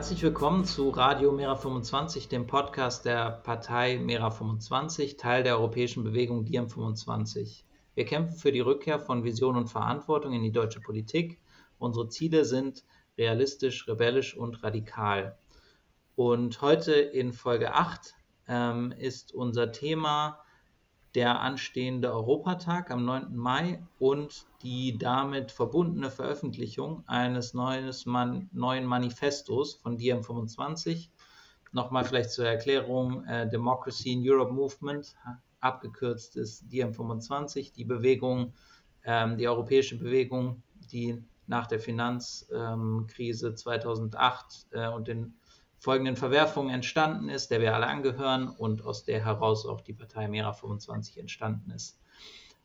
Herzlich willkommen zu Radio Mera 25, dem Podcast der Partei Mera 25, Teil der europäischen Bewegung Diem 25. Wir kämpfen für die Rückkehr von Vision und Verantwortung in die deutsche Politik. Unsere Ziele sind realistisch, rebellisch und radikal. Und heute in Folge 8 ähm, ist unser Thema der anstehende Europatag am 9. Mai und die damit verbundene Veröffentlichung eines neues Man neuen Manifestos von DiEM25. Nochmal vielleicht zur Erklärung, äh, Democracy in Europe Movement, abgekürzt ist DiEM25, die Bewegung, ähm, die europäische Bewegung, die nach der Finanzkrise ähm, 2008 äh, und den folgenden Verwerfungen entstanden ist, der wir alle angehören und aus der heraus auch die Partei Mera 25 entstanden ist.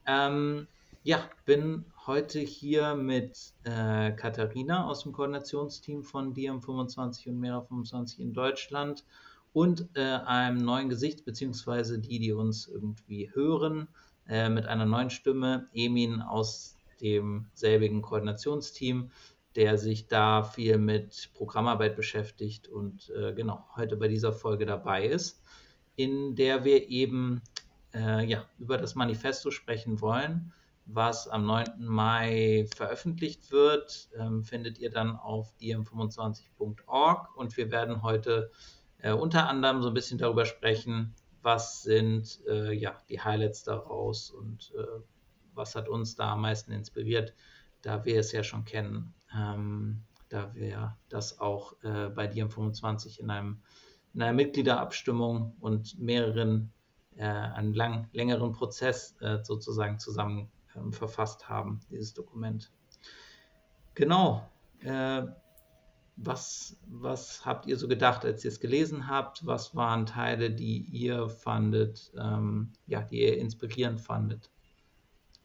Ähm, ja, bin heute hier mit äh, Katharina aus dem Koordinationsteam von DiEM25 und Mera 25 in Deutschland und äh, einem neuen Gesicht, beziehungsweise die, die uns irgendwie hören, äh, mit einer neuen Stimme, Emin aus dem selbigen Koordinationsteam der sich da viel mit Programmarbeit beschäftigt und äh, genau heute bei dieser Folge dabei ist, in der wir eben äh, ja, über das Manifesto sprechen wollen, was am 9. Mai veröffentlicht wird, ähm, findet ihr dann auf dm25.org und wir werden heute äh, unter anderem so ein bisschen darüber sprechen, was sind äh, ja, die Highlights daraus und äh, was hat uns da am meisten inspiriert, da wir es ja schon kennen ähm, da wir das auch äh, bei dir im 25 in, einem, in einer Mitgliederabstimmung und mehreren, äh, einen lang, längeren Prozess äh, sozusagen zusammen ähm, verfasst haben, dieses Dokument. Genau. Äh, was, was habt ihr so gedacht, als ihr es gelesen habt? Was waren Teile, die ihr fandet, ähm, ja, die ihr inspirierend fandet?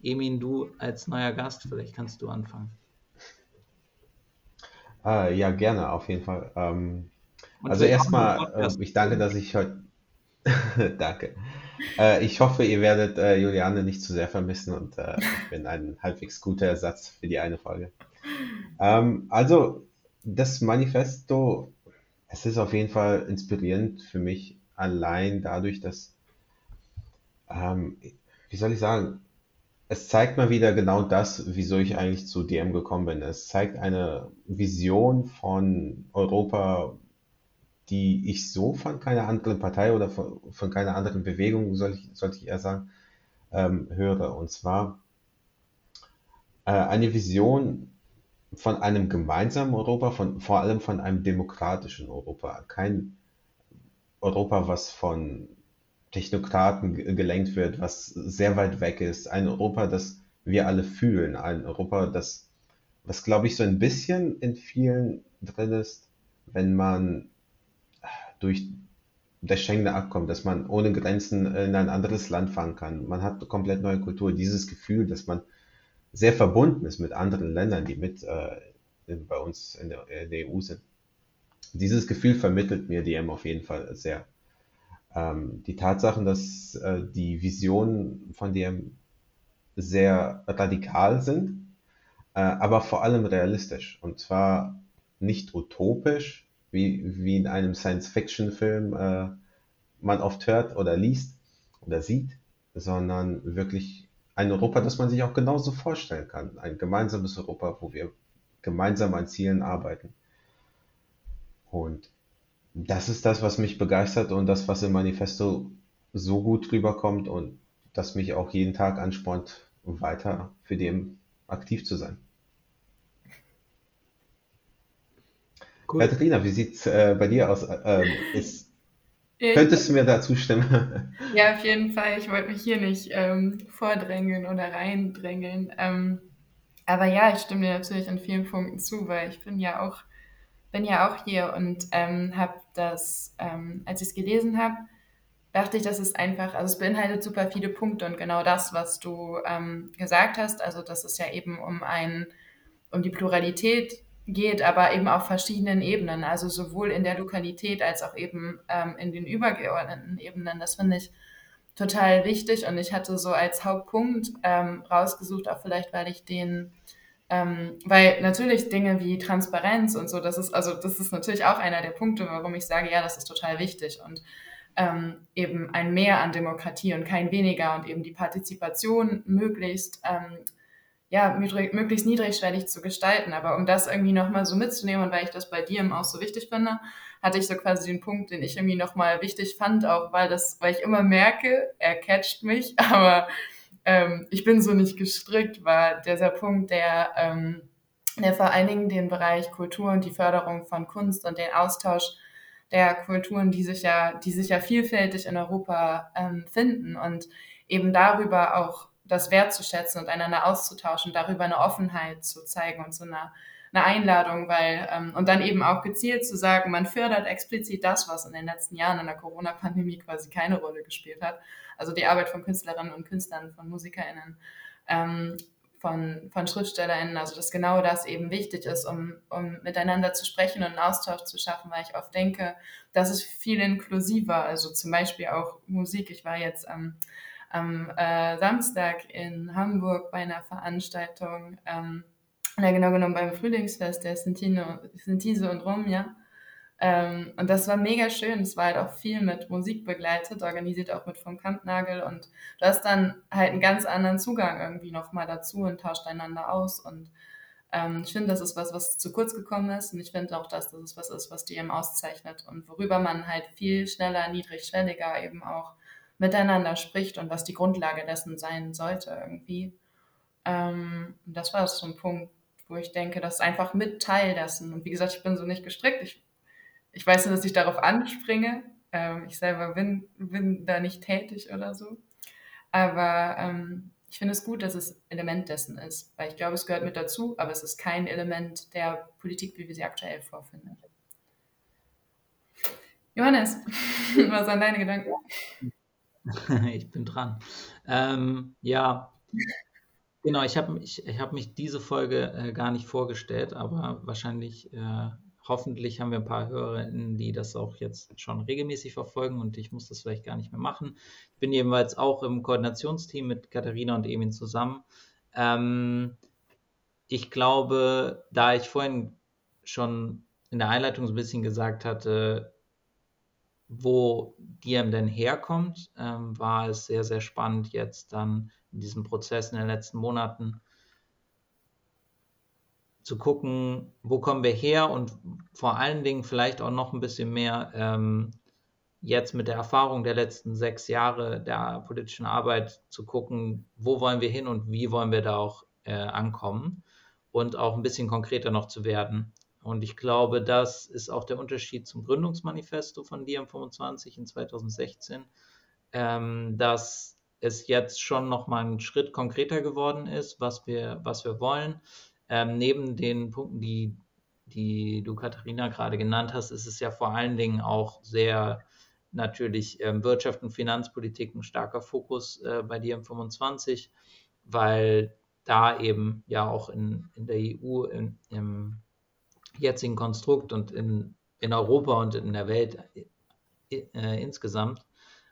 Emin, du als neuer Gast, vielleicht kannst du anfangen. Äh, ja, gerne, auf jeden Fall. Ähm, also erstmal, äh, ich danke, dass ich heute. danke. Äh, ich hoffe, ihr werdet äh, Juliane nicht zu sehr vermissen und äh, ich bin ein halbwegs guter Ersatz für die eine Folge. Ähm, also, das Manifesto, es ist auf jeden Fall inspirierend für mich, allein dadurch, dass, ähm, wie soll ich sagen, es zeigt mal wieder genau das, wieso ich eigentlich zu DM gekommen bin. Es zeigt eine Vision von Europa, die ich so von keiner anderen Partei oder von, von keiner anderen Bewegung, soll ich, sollte ich eher sagen, ähm, höre. Und zwar äh, eine Vision von einem gemeinsamen Europa, von, vor allem von einem demokratischen Europa. Kein Europa, was von Technokraten gelenkt wird, was sehr weit weg ist. Ein Europa, das wir alle fühlen. Ein Europa, das, was glaube ich so ein bisschen in vielen drin ist, wenn man durch das Schengener Abkommen, dass man ohne Grenzen in ein anderes Land fahren kann. Man hat eine komplett neue Kultur. Dieses Gefühl, dass man sehr verbunden ist mit anderen Ländern, die mit äh, bei uns in der, in der EU sind. Dieses Gefühl vermittelt mir DM auf jeden Fall sehr ähm, die Tatsachen, dass äh, die Visionen von dem sehr radikal sind, äh, aber vor allem realistisch. Und zwar nicht utopisch, wie, wie in einem Science-Fiction-Film äh, man oft hört oder liest oder sieht, sondern wirklich ein Europa, das man sich auch genauso vorstellen kann. Ein gemeinsames Europa, wo wir gemeinsam an Zielen arbeiten. Und das ist das, was mich begeistert und das, was im Manifesto so gut rüberkommt und das mich auch jeden Tag anspornt, weiter für dem aktiv zu sein. Katharina, wie sieht es äh, bei dir aus? Ähm, ist, könntest du mir da zustimmen? Ja, auf jeden Fall. Ich wollte mich hier nicht ähm, vordrängeln oder reindrängeln. Ähm, aber ja, ich stimme dir natürlich an vielen Punkten zu, weil ich bin ja auch bin ja auch hier und ähm, habe das, ähm, als ich es gelesen habe, dachte ich, das ist einfach, also es beinhaltet super viele Punkte und genau das, was du ähm, gesagt hast, also dass es ja eben um ein, um die Pluralität geht, aber eben auf verschiedenen Ebenen, also sowohl in der Lokalität als auch eben ähm, in den übergeordneten Ebenen. Das finde ich total wichtig und ich hatte so als Hauptpunkt ähm, rausgesucht, auch vielleicht, weil ich den Ähm, weil natürlich Dinge wie Transparenz und so, das ist, also das ist natürlich auch einer der Punkte, warum ich sage, ja, das ist total wichtig und ähm, eben ein Mehr an Demokratie und kein weniger und eben die Partizipation möglichst, ähm, ja, möglichst niedrigschwellig zu gestalten. Aber um das irgendwie nochmal so mitzunehmen und weil ich das bei dir auch so wichtig finde, hatte ich so quasi den Punkt, den ich irgendwie nochmal wichtig fand, auch weil das, weil ich immer merke, er catcht mich, aber ähm, ich bin so nicht gestrickt, war dieser Punkt, der, ähm, der vor allen Dingen den Bereich Kultur und die Förderung von Kunst und den Austausch der Kulturen, die sich ja, die sich ja vielfältig in Europa ähm, finden und eben darüber auch das wertzuschätzen und einander auszutauschen, darüber eine Offenheit zu zeigen und so eine, eine Einladung, weil ähm, und dann eben auch gezielt zu sagen, man fördert explizit das, was in den letzten Jahren in der Corona-Pandemie quasi keine Rolle gespielt hat, also die Arbeit von Künstlerinnen und Künstlern, von MusikerInnen, ähm, von, von SchriftstellerInnen, also dass genau das eben wichtig ist, um, um miteinander zu sprechen und einen Austausch zu schaffen, weil ich oft denke, das ist viel inklusiver, also zum Beispiel auch Musik. Ich war jetzt am, am äh, Samstag in Hamburg bei einer Veranstaltung, ähm, ja, genau genommen beim Frühlingsfest der Sintino, Sintise und Romja. Ähm, und das war mega schön. Es war halt auch viel mit Musik begleitet, organisiert auch mit vom Kampnagel. Und du hast dann halt einen ganz anderen Zugang irgendwie nochmal dazu und tauscht einander aus. Und ähm, ich finde, das ist was, was zu kurz gekommen ist. Und ich finde auch, dass das was ist, was eben auszeichnet und worüber man halt viel schneller, niedrigschwelliger eben auch miteinander spricht und was die Grundlage dessen sein sollte irgendwie. Ähm, das war so ein Punkt, wo ich denke, das ist einfach mit Teil dessen. Und wie gesagt, ich bin so nicht gestrickt. Ich ich weiß nur, dass ich darauf anspringe. Ähm, ich selber bin, bin da nicht tätig oder so. Aber ähm, ich finde es gut, dass es Element dessen ist, weil ich glaube, es gehört mit dazu, aber es ist kein Element der Politik, wie wir sie aktuell vorfinden. Johannes, was sind deine Gedanken? Ich bin dran. Ähm, ja, genau, ich habe ich, ich hab mich diese Folge äh, gar nicht vorgestellt, aber wahrscheinlich äh, hoffentlich haben wir ein paar HörerInnen, die das auch jetzt schon regelmäßig verfolgen und ich muss das vielleicht gar nicht mehr machen. Ich bin jedenfalls auch im Koordinationsteam mit Katharina und Emin zusammen. Ähm, ich glaube, da ich vorhin schon in der Einleitung so ein bisschen gesagt hatte, wo Diem denn herkommt, ähm, war es sehr, sehr spannend jetzt dann in diesem Prozess in den letzten Monaten zu gucken, wo kommen wir her und vor allen Dingen vielleicht auch noch ein bisschen mehr ähm, jetzt mit der Erfahrung der letzten sechs Jahre der politischen Arbeit zu gucken, wo wollen wir hin und wie wollen wir da auch äh, ankommen und auch ein bisschen konkreter noch zu werden. Und ich glaube, das ist auch der Unterschied zum Gründungsmanifesto von DiEM25 in 2016, ähm, dass es jetzt schon noch mal einen Schritt konkreter geworden ist, was wir, was wir wollen ähm, neben den Punkten, die, die du, Katharina, gerade genannt hast, ist es ja vor allen Dingen auch sehr natürlich ähm, Wirtschaft und Finanzpolitik ein starker Fokus äh, bei dir im 25, weil da eben ja auch in, in der EU, in, im jetzigen Konstrukt und in, in Europa und in der Welt äh, äh insgesamt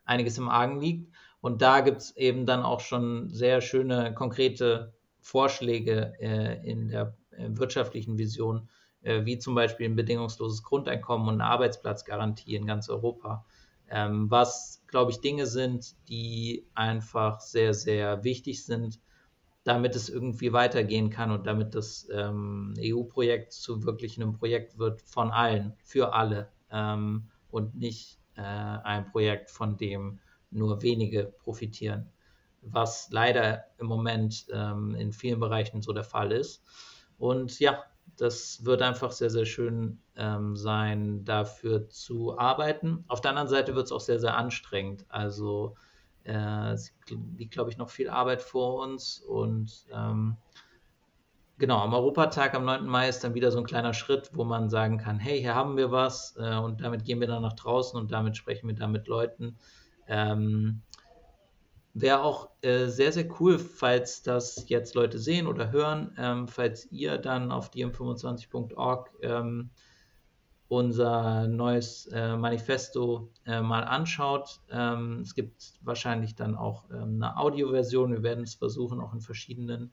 einiges im Argen liegt. Und da gibt es eben dann auch schon sehr schöne, konkrete Vorschläge äh, in der äh, wirtschaftlichen Vision, äh, wie zum Beispiel ein bedingungsloses Grundeinkommen und eine Arbeitsplatzgarantie in ganz Europa, ähm, was, glaube ich, Dinge sind, die einfach sehr, sehr wichtig sind, damit es irgendwie weitergehen kann und damit das ähm, EU-Projekt zu wirklich einem Projekt wird von allen, für alle ähm, und nicht ein Projekt, von dem nur wenige profitieren was leider im Moment ähm, in vielen Bereichen so der Fall ist. Und ja, das wird einfach sehr, sehr schön ähm, sein, dafür zu arbeiten. Auf der anderen Seite wird es auch sehr, sehr anstrengend. Also äh, es liegt, glaube ich, noch viel Arbeit vor uns. Und ähm, genau, am Europatag am 9. Mai ist dann wieder so ein kleiner Schritt, wo man sagen kann, hey, hier haben wir was äh, und damit gehen wir dann nach draußen und damit sprechen wir dann mit Leuten. Ähm, Wäre auch äh, sehr, sehr cool, falls das jetzt Leute sehen oder hören, ähm, falls ihr dann auf dm25.org ähm, unser neues äh, Manifesto äh, mal anschaut. Ähm, es gibt wahrscheinlich dann auch ähm, eine Audioversion. Wir werden es versuchen, auch in verschiedenen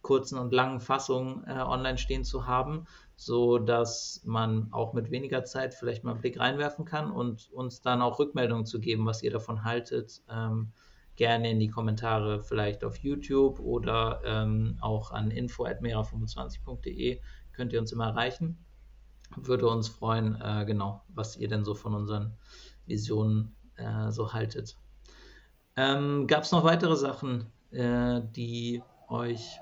kurzen und langen Fassungen äh, online stehen zu haben, so dass man auch mit weniger Zeit vielleicht mal einen Blick reinwerfen kann und uns dann auch Rückmeldungen zu geben, was ihr davon haltet. Gerne in die Kommentare vielleicht auf YouTube oder ähm, auch an info.mera25.de könnt ihr uns immer erreichen. Würde uns freuen, äh, genau, was ihr denn so von unseren Visionen äh, so haltet. Ähm, Gab es noch weitere Sachen, äh, die euch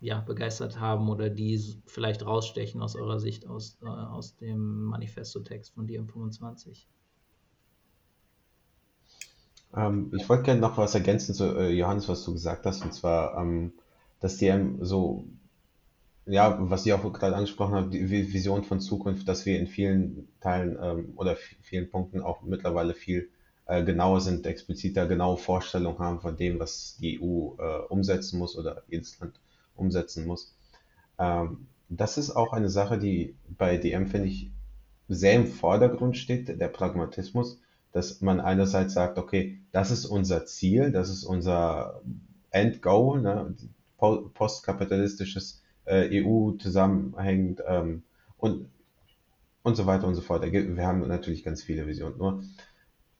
ja, begeistert haben oder die vielleicht rausstechen aus eurer Sicht aus, äh, aus dem Manifesto-Text von DM25? Ähm, ich wollte gerne noch was ergänzen zu äh, Johannes, was du gesagt hast, und zwar, ähm, dass DM so, ja, was ihr auch gerade angesprochen habt, die Vision von Zukunft, dass wir in vielen Teilen ähm, oder vielen Punkten auch mittlerweile viel äh, genauer sind, expliziter, genaue Vorstellungen haben von dem, was die EU äh, umsetzen muss oder jedes Land umsetzen muss. Ähm, das ist auch eine Sache, die bei DM, finde ich, sehr im Vordergrund steht, der Pragmatismus, dass man einerseits sagt, okay, das ist unser Ziel, das ist unser Endgoal, ne, postkapitalistisches äh, EU zusammenhängend ähm, und, und so weiter und so fort. Wir haben natürlich ganz viele Visionen. Nur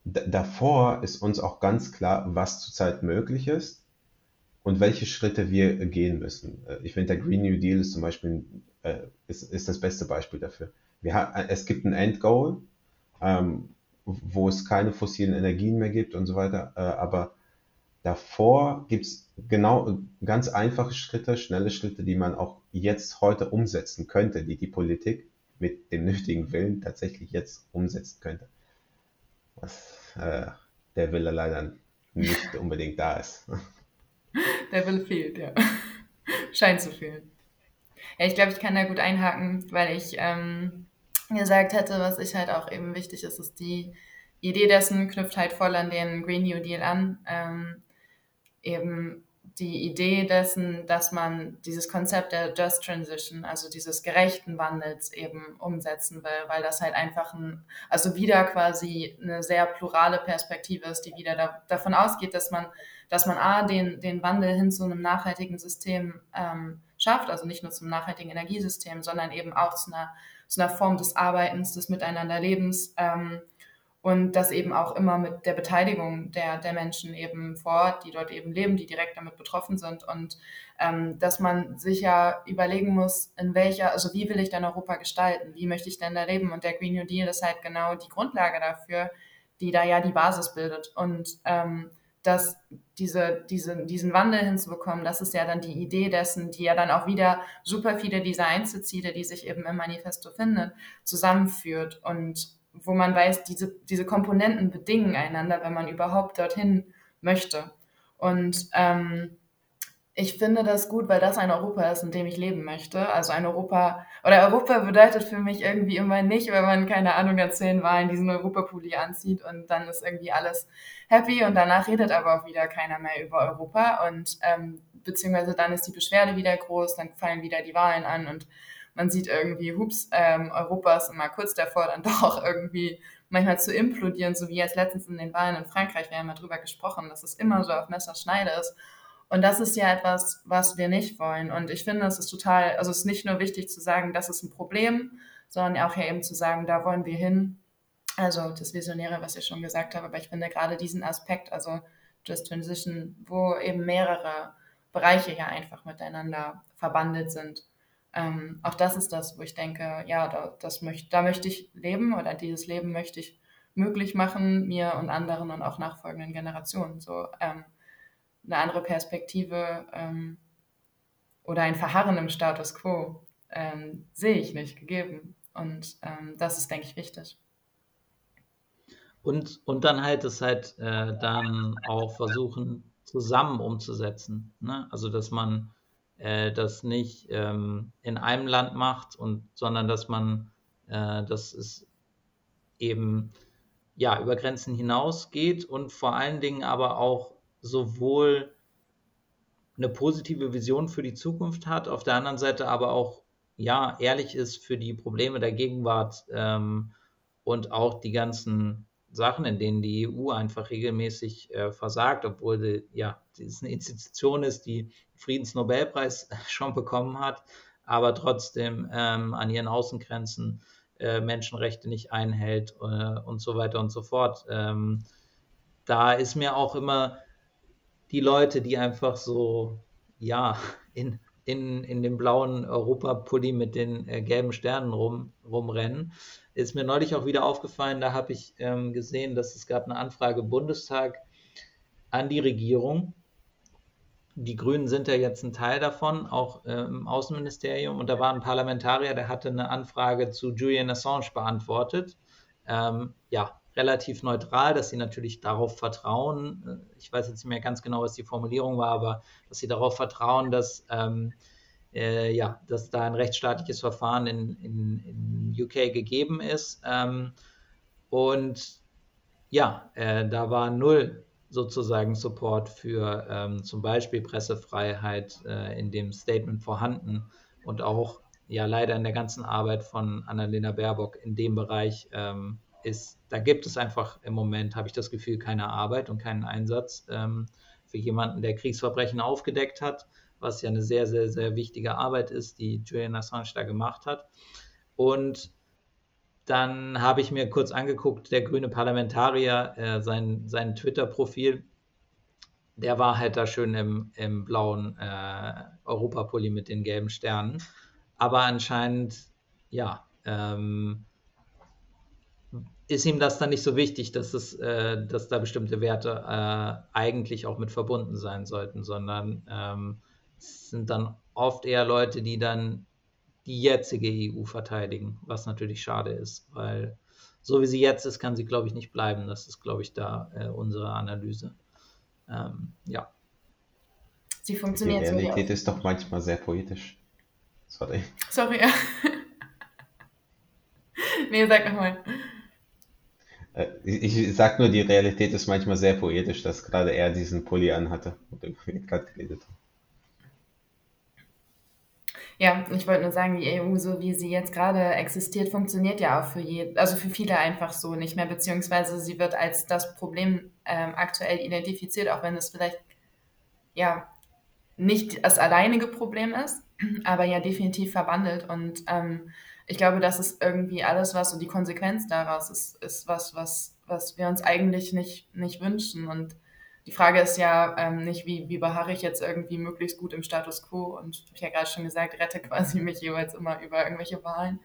davor ist uns auch ganz klar, was zurzeit möglich ist und welche Schritte wir gehen müssen. Äh, ich finde, der Green New Deal ist zum Beispiel äh, ist, ist das beste Beispiel dafür. Wir es gibt ein Endgoal, ähm, wo es keine fossilen Energien mehr gibt und so weiter, äh, aber davor gibt es genau ganz einfache Schritte, schnelle Schritte, die man auch jetzt heute umsetzen könnte, die die Politik mit dem nötigen Willen tatsächlich jetzt umsetzen könnte. Was äh, der Wille leider nicht unbedingt da ist. Der Wille fehlt, ja. Scheint zu fehlen. Ja, ich glaube, ich kann da gut einhaken, weil ich ähm, gesagt hätte, was ich halt auch eben wichtig ist, ist die Idee dessen knüpft halt voll an den Green New Deal an. Ähm, eben die Idee dessen, dass man dieses Konzept der Just Transition, also dieses gerechten Wandels eben umsetzen will, weil das halt einfach ein, also wieder quasi eine sehr plurale Perspektive ist, die wieder da, davon ausgeht, dass man dass man A, den, den Wandel hin zu einem nachhaltigen System ähm, schafft, also nicht nur zum nachhaltigen Energiesystem, sondern eben auch zu einer, zu einer Form des Arbeitens, des Miteinanderlebens ähm, und das eben auch immer mit der Beteiligung der, der Menschen eben vor Ort, die dort eben leben, die direkt damit betroffen sind. Und ähm, dass man sich ja überlegen muss, in welcher, also wie will ich denn Europa gestalten, wie möchte ich denn da leben? Und der Green New Deal ist halt genau die Grundlage dafür, die da ja die Basis bildet. Und ähm, dass diese, diese, diesen Wandel hinzubekommen, das ist ja dann die Idee dessen, die ja dann auch wieder super viele dieser Einzelziele, die sich eben im Manifesto findet, zusammenführt und wo man weiß, diese, diese Komponenten bedingen einander, wenn man überhaupt dorthin möchte. Und ähm, ich finde das gut, weil das ein Europa ist, in dem ich leben möchte. Also ein Europa, oder Europa bedeutet für mich irgendwie immer nicht, wenn man, keine Ahnung, an zehn Wahlen diesen Europapulli anzieht und dann ist irgendwie alles happy und danach redet aber auch wieder keiner mehr über Europa und ähm, beziehungsweise dann ist die Beschwerde wieder groß, dann fallen wieder die Wahlen an und man sieht irgendwie, hups, ähm, Europa ist immer kurz davor, dann doch irgendwie manchmal zu implodieren, so wie jetzt letztens in den Wahlen in Frankreich, wir haben ja drüber gesprochen, dass es immer so auf Messerschneide ist. Und das ist ja etwas, was wir nicht wollen. Und ich finde, es ist total, also es ist nicht nur wichtig zu sagen, das ist ein Problem, sondern auch ja eben zu sagen, da wollen wir hin. Also das Visionäre, was ich schon gesagt habe, aber ich finde gerade diesen Aspekt, also Just Transition, wo eben mehrere Bereiche ja einfach miteinander verbandelt sind. Ähm, auch das ist das, wo ich denke, ja, da, das möcht, da möchte ich leben oder dieses Leben möchte ich möglich machen, mir und anderen und auch nachfolgenden Generationen. So, ähm, eine andere Perspektive ähm, oder ein Verharren im Status quo ähm, sehe ich nicht gegeben. Und ähm, das ist, denke ich, wichtig. Und, und dann halt es halt äh, dann auch versuchen, zusammen umzusetzen. Ne? Also, dass man äh, das nicht ähm, in einem Land macht, und, sondern dass man, äh, dass es eben ja, über Grenzen hinausgeht und vor allen Dingen aber auch sowohl eine positive Vision für die Zukunft hat, auf der anderen Seite aber auch ja ehrlich ist für die Probleme der Gegenwart ähm, und auch die ganzen Sachen, in denen die EU einfach regelmäßig äh, versagt, obwohl sie, ja, es eine Institution ist, die Friedensnobelpreis schon bekommen hat, aber trotzdem ähm, an ihren Außengrenzen äh, Menschenrechte nicht einhält äh, und so weiter und so fort. Ähm, da ist mir auch immer die Leute, die einfach so, ja, in, in, in dem blauen Europapulli mit den äh, gelben Sternen rum, rumrennen, ist mir neulich auch wieder aufgefallen, da habe ich ähm, gesehen, dass es gab eine Anfrage im Bundestag an die Regierung. Die Grünen sind ja jetzt ein Teil davon, auch äh, im Außenministerium. Und da war ein Parlamentarier, der hatte eine Anfrage zu Julian Assange beantwortet. Ähm, ja, relativ neutral, dass sie natürlich darauf vertrauen, äh, ich weiß jetzt nicht mehr ganz genau, was die Formulierung war, aber dass sie darauf vertrauen, dass ähm, äh, ja, dass da ein rechtsstaatliches Verfahren in, in, in UK gegeben ist. Ähm, und ja, äh, da war null sozusagen Support für ähm, zum Beispiel Pressefreiheit äh, in dem Statement vorhanden und auch ja leider in der ganzen Arbeit von Annalena Baerbock in dem Bereich ähm, ist, da gibt es einfach im Moment, habe ich das Gefühl, keine Arbeit und keinen Einsatz ähm, für jemanden, der Kriegsverbrechen aufgedeckt hat was ja eine sehr, sehr, sehr wichtige Arbeit ist, die Julian Assange da gemacht hat. Und dann habe ich mir kurz angeguckt, der grüne Parlamentarier, äh, sein, sein Twitter-Profil, der war halt da schön im, im blauen äh, Europapulli mit den gelben Sternen. Aber anscheinend, ja, ähm, ist ihm das dann nicht so wichtig, dass, es, äh, dass da bestimmte Werte äh, eigentlich auch mit verbunden sein sollten, sondern ähm, sind dann oft eher Leute, die dann die jetzige EU verteidigen, was natürlich schade ist, weil so wie sie jetzt ist, kann sie, glaube ich, nicht bleiben. Das ist, glaube ich, da äh, unsere Analyse. Ähm, ja. Sie funktioniert Die Realität so ist doch manchmal sehr poetisch. Sorry. Sorry, ja. nee, sag nochmal. Äh, ich, ich sag nur, die Realität ist manchmal sehr poetisch, dass gerade er diesen Pulli anhatte, worüber wir gerade geredet haben. Ja, ich wollte nur sagen, die EU, so wie sie jetzt gerade existiert, funktioniert ja auch für je, also für viele einfach so nicht mehr, beziehungsweise sie wird als das Problem ähm, aktuell identifiziert, auch wenn es vielleicht ja nicht das alleinige Problem ist, aber ja definitiv verwandelt. Und ähm, ich glaube, das ist irgendwie alles, was so die Konsequenz daraus ist, ist was, was, was wir uns eigentlich nicht, nicht wünschen. Und die Frage ist ja ähm, nicht, wie, wie beharre ich jetzt irgendwie möglichst gut im Status quo? Und ich habe ja gerade schon gesagt, rette quasi mich jeweils immer über irgendwelche Wahlen,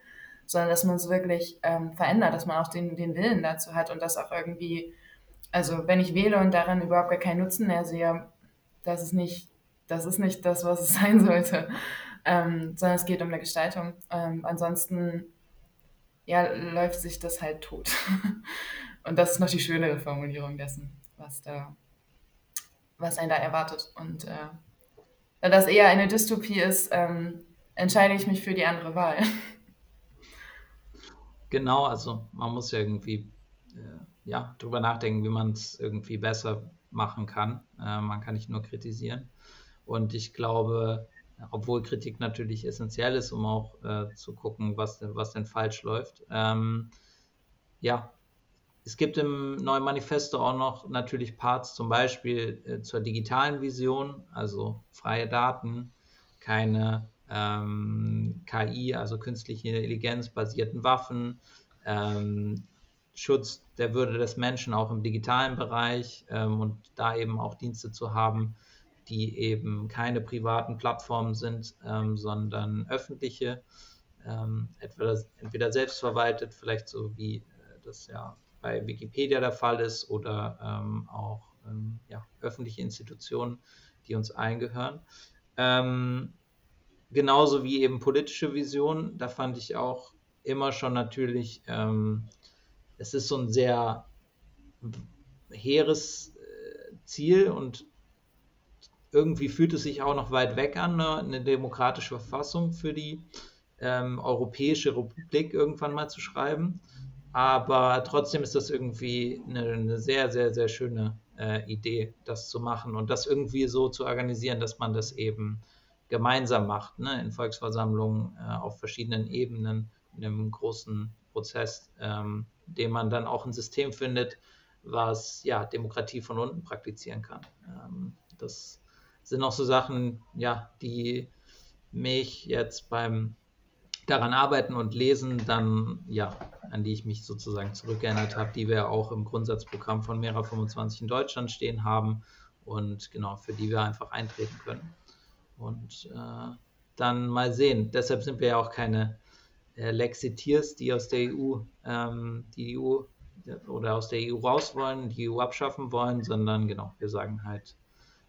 sondern dass man es wirklich ähm, verändert, dass man auch den, den Willen dazu hat und das auch irgendwie, also wenn ich wähle und daran überhaupt gar keinen Nutzen mehr sehe, das ist nicht, das ist nicht das, was es sein sollte, ähm, sondern es geht um eine Gestaltung. Ähm, ansonsten ja, läuft sich das halt tot. und das ist noch die schönere Formulierung dessen, was da was einen da erwartet. Und äh, da das eher eine Dystopie ist, ähm, entscheide ich mich für die andere Wahl. Genau, also man muss ja irgendwie äh, ja, drüber nachdenken, wie man es irgendwie besser machen kann. Äh, man kann nicht nur kritisieren. Und ich glaube, obwohl Kritik natürlich essentiell ist, um auch äh, zu gucken, was, was denn falsch läuft, ähm, ja, es gibt im neuen Manifesto auch noch natürlich Parts zum Beispiel äh, zur digitalen Vision, also freie Daten, keine ähm, KI, also künstliche Intelligenz basierten Waffen, ähm, Schutz der Würde des Menschen auch im digitalen Bereich ähm, und da eben auch Dienste zu haben, die eben keine privaten Plattformen sind, ähm, sondern öffentliche, ähm, entweder, entweder selbstverwaltet, vielleicht so wie äh, das ja bei Wikipedia der Fall ist oder ähm, auch ähm, ja, öffentliche Institutionen, die uns eingehören. Ähm, genauso wie eben politische Visionen, da fand ich auch immer schon natürlich, ähm, es ist so ein sehr hehres äh, Ziel und irgendwie fühlt es sich auch noch weit weg an, ne, eine, demokratische Verfassung für die ähm, Europäische Republik irgendwann mal zu schreiben. Aber trotzdem ist das irgendwie eine, eine sehr, sehr, sehr schöne äh, Idee, das zu machen und das irgendwie so zu organisieren, dass man das eben gemeinsam macht, ne? in Volksversammlungen äh, auf verschiedenen Ebenen einem großen Prozess, ähm, dem man dann auch ein System findet, was ja Demokratie von unten praktizieren kann. Ähm, das sind auch so Sachen, ja, die mich jetzt beim daran arbeiten und lesen, dann ja, an die ich mich sozusagen zurückgeändert habe, die wir auch im Grundsatzprogramm von Mera 25 in Deutschland stehen haben und genau, für die wir einfach eintreten können. Und äh, dann mal sehen. Deshalb sind wir ja auch keine äh, Lexiteers, die aus der EU, ähm, die EU oder aus der EU raus wollen, die EU abschaffen wollen, sondern genau, wir sagen halt,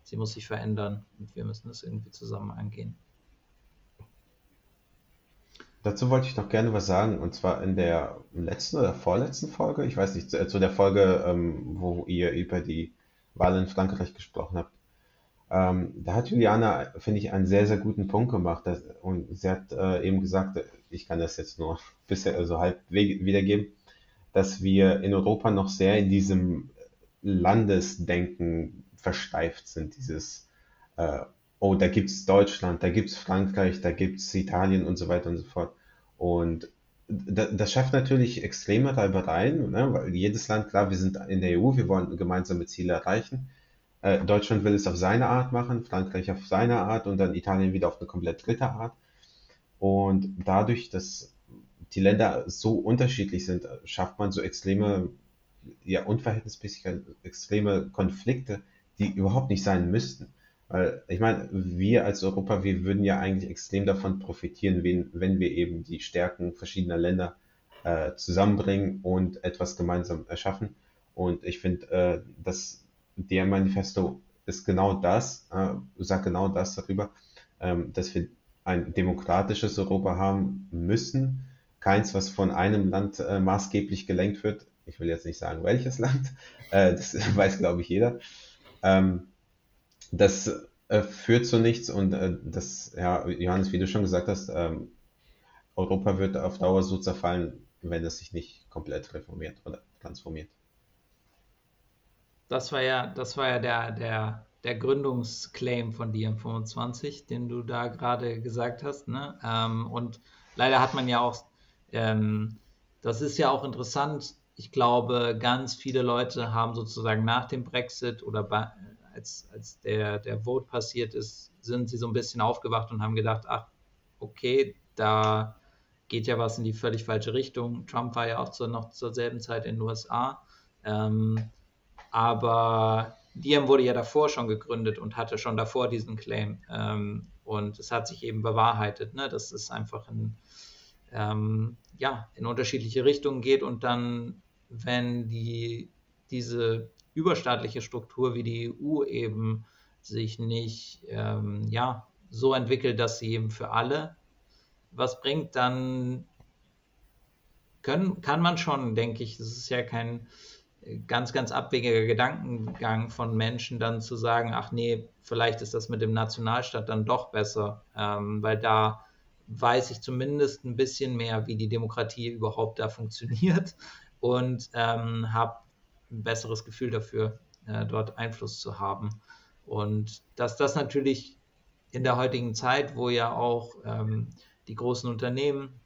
sie muss sich verändern und wir müssen das irgendwie zusammen angehen. Dazu wollte ich noch gerne was sagen, und zwar in der letzten oder vorletzten Folge, ich weiß nicht, zu, zu der Folge, ähm, wo ihr über die Wahl in Frankreich gesprochen habt. Ähm, da hat Juliana, finde ich, einen sehr, sehr guten Punkt gemacht. Dass, und sie hat äh, eben gesagt, ich kann das jetzt nur bisher also halb wiedergeben, dass wir in Europa noch sehr in diesem Landesdenken versteift sind. Dieses, äh, oh, da gibt's Deutschland, da gibt's Frankreich, da gibt's Italien und so weiter und so fort. Und das schafft natürlich extreme Reibereien, ne? weil jedes Land, klar, wir sind in der EU, wir wollen gemeinsame Ziele erreichen. Äh, Deutschland will es auf seine Art machen, Frankreich auf seine Art und dann Italien wieder auf eine komplett dritte Art. Und dadurch, dass die Länder so unterschiedlich sind, schafft man so extreme, ja, unverhältnismäßig extreme Konflikte, die überhaupt nicht sein müssten. Weil ich meine, wir als Europa, wir würden ja eigentlich extrem davon profitieren, wenn, wenn wir eben die Stärken verschiedener Länder äh, zusammenbringen und etwas gemeinsam erschaffen. Und ich finde, äh, dass der Manifesto ist genau das, äh, sagt genau das darüber, ähm, dass wir ein demokratisches Europa haben müssen. Keins, was von einem Land äh, maßgeblich gelenkt wird. Ich will jetzt nicht sagen, welches Land. Äh, das weiß, glaube ich, jeder. Ähm, das äh, führt zu nichts und äh, das, ja, Johannes, wie du schon gesagt hast, ähm, Europa wird auf Dauer so zerfallen, wenn es sich nicht komplett reformiert oder transformiert. Das war ja, das war ja der, der, der Gründungsclaim von DM25, den du da gerade gesagt hast. Ne? Ähm, und leider hat man ja auch, ähm, das ist ja auch interessant, ich glaube, ganz viele Leute haben sozusagen nach dem Brexit oder als, als der, der Vote passiert ist, sind sie so ein bisschen aufgewacht und haben gedacht, ach, okay, da geht ja was in die völlig falsche Richtung. Trump war ja auch zu, noch zur selben Zeit in den USA. Ähm, aber Diem wurde ja davor schon gegründet und hatte schon davor diesen Claim. Ähm, und es hat sich eben bewahrheitet, ne, dass es einfach in, ähm, ja, in unterschiedliche Richtungen geht und dann, wenn die, diese überstaatliche Struktur wie die EU eben sich nicht ähm, ja, so entwickelt, dass sie eben für alle was bringt, dann können, kann man schon, denke ich, das ist ja kein ganz, ganz abwegiger Gedankengang von Menschen, dann zu sagen, ach nee, vielleicht ist das mit dem Nationalstaat dann doch besser, ähm, weil da weiß ich zumindest ein bisschen mehr, wie die Demokratie überhaupt da funktioniert und ähm, habe ein besseres Gefühl dafür, äh, dort Einfluss zu haben. Und dass das natürlich in der heutigen Zeit, wo ja auch ähm, die großen Unternehmen,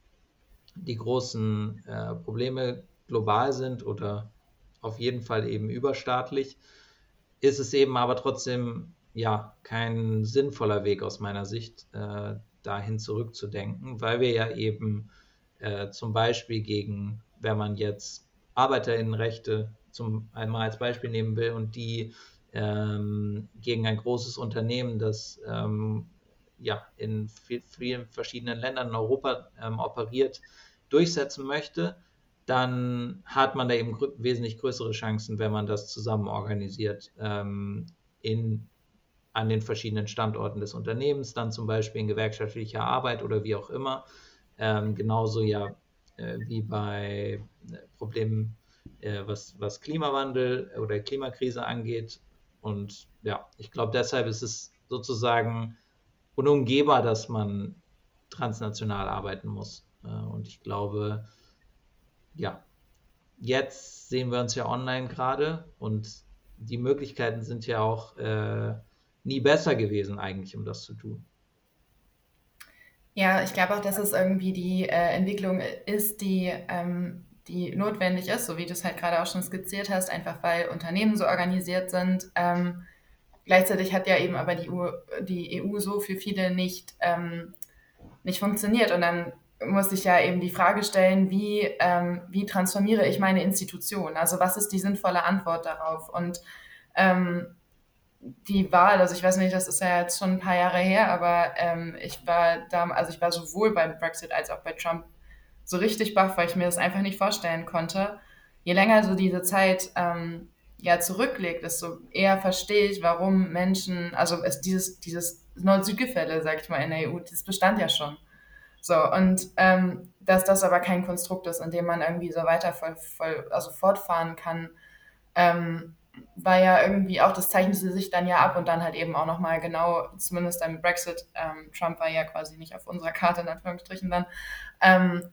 die großen äh, Probleme global sind oder auf jeden Fall eben überstaatlich, ist es eben aber trotzdem ja kein sinnvoller Weg aus meiner Sicht, äh, dahin zurückzudenken, weil wir ja eben äh, zum Beispiel gegen, wenn man jetzt Arbeiterinnenrechte zum einmal als Beispiel nehmen will und die ähm, gegen ein großes Unternehmen, das ähm, ja in vielen verschiedenen Ländern in Europa ähm, operiert, durchsetzen möchte, dann hat man da eben grö wesentlich größere Chancen, wenn man das zusammen organisiert ähm, in, an den verschiedenen Standorten des Unternehmens, dann zum Beispiel in gewerkschaftlicher Arbeit oder wie auch immer. Ähm, genauso ja wie bei äh, Problemen äh, was, was Klimawandel oder Klimakrise angeht. Und ja, ich glaube, deshalb ist es sozusagen unumgehbar, dass man transnational arbeiten muss. Äh, und ich glaube, ja, jetzt sehen wir uns ja online gerade und die Möglichkeiten sind ja auch äh, nie besser gewesen eigentlich, um das zu tun. Ja, ich glaube auch, dass es irgendwie die äh, Entwicklung ist, die, ähm, die notwendig ist, so wie du es halt gerade auch schon skizziert hast, einfach weil Unternehmen so organisiert sind. Ähm, gleichzeitig hat ja eben aber die EU, die EU so für viele nicht, ähm, nicht funktioniert. Und dann muss ich ja eben die Frage stellen, wie, ähm, wie transformiere ich meine Institution? Also was ist die sinnvolle Antwort darauf? Und ähm, die Wahl, also ich weiß nicht, das ist ja jetzt schon ein paar Jahre her, aber ähm, ich war da, also ich war sowohl beim Brexit als auch bei Trump so richtig baff, weil ich mir das einfach nicht vorstellen konnte. Je länger so diese Zeit ähm, ja zurücklegt, desto eher verstehe ich, warum Menschen, also es, dieses, dieses Nord-Süd-Gefälle, sag ich mal, in der EU, das bestand ja schon. So, und ähm, dass das aber kein Konstrukt ist, in dem man irgendwie so weiter voll, voll, also fortfahren kann, ähm, war ja irgendwie auch, das zeichnet sie sich dann ja ab und dann halt eben auch nochmal genau, zumindest beim Brexit, ähm, Trump war ja quasi nicht auf unserer Karte in Anführungsstrichen dann. Ähm,